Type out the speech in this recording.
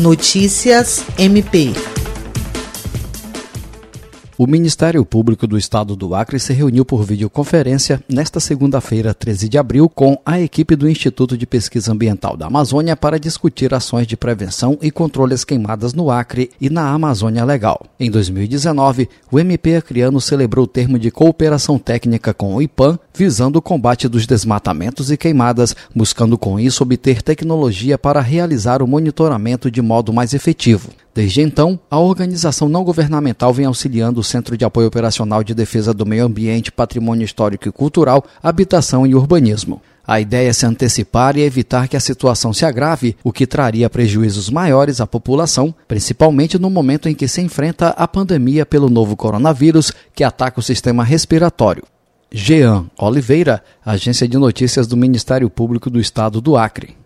Notícias MP. O Ministério Público do Estado do Acre se reuniu por videoconferência nesta segunda-feira, 13 de abril, com a equipe do Instituto de Pesquisa Ambiental da Amazônia para discutir ações de prevenção e controle queimadas no Acre e na Amazônia Legal. Em 2019, o MP Acreano celebrou o termo de cooperação técnica com o IPAM, visando o combate dos desmatamentos e queimadas, buscando com isso obter tecnologia para realizar o monitoramento de modo mais efetivo. Desde então, a organização não governamental vem auxiliando Centro de Apoio Operacional de Defesa do Meio Ambiente, Patrimônio Histórico e Cultural, Habitação e Urbanismo. A ideia é se antecipar e evitar que a situação se agrave, o que traria prejuízos maiores à população, principalmente no momento em que se enfrenta a pandemia pelo novo coronavírus que ataca o sistema respiratório. Jean Oliveira, Agência de Notícias do Ministério Público do Estado do Acre.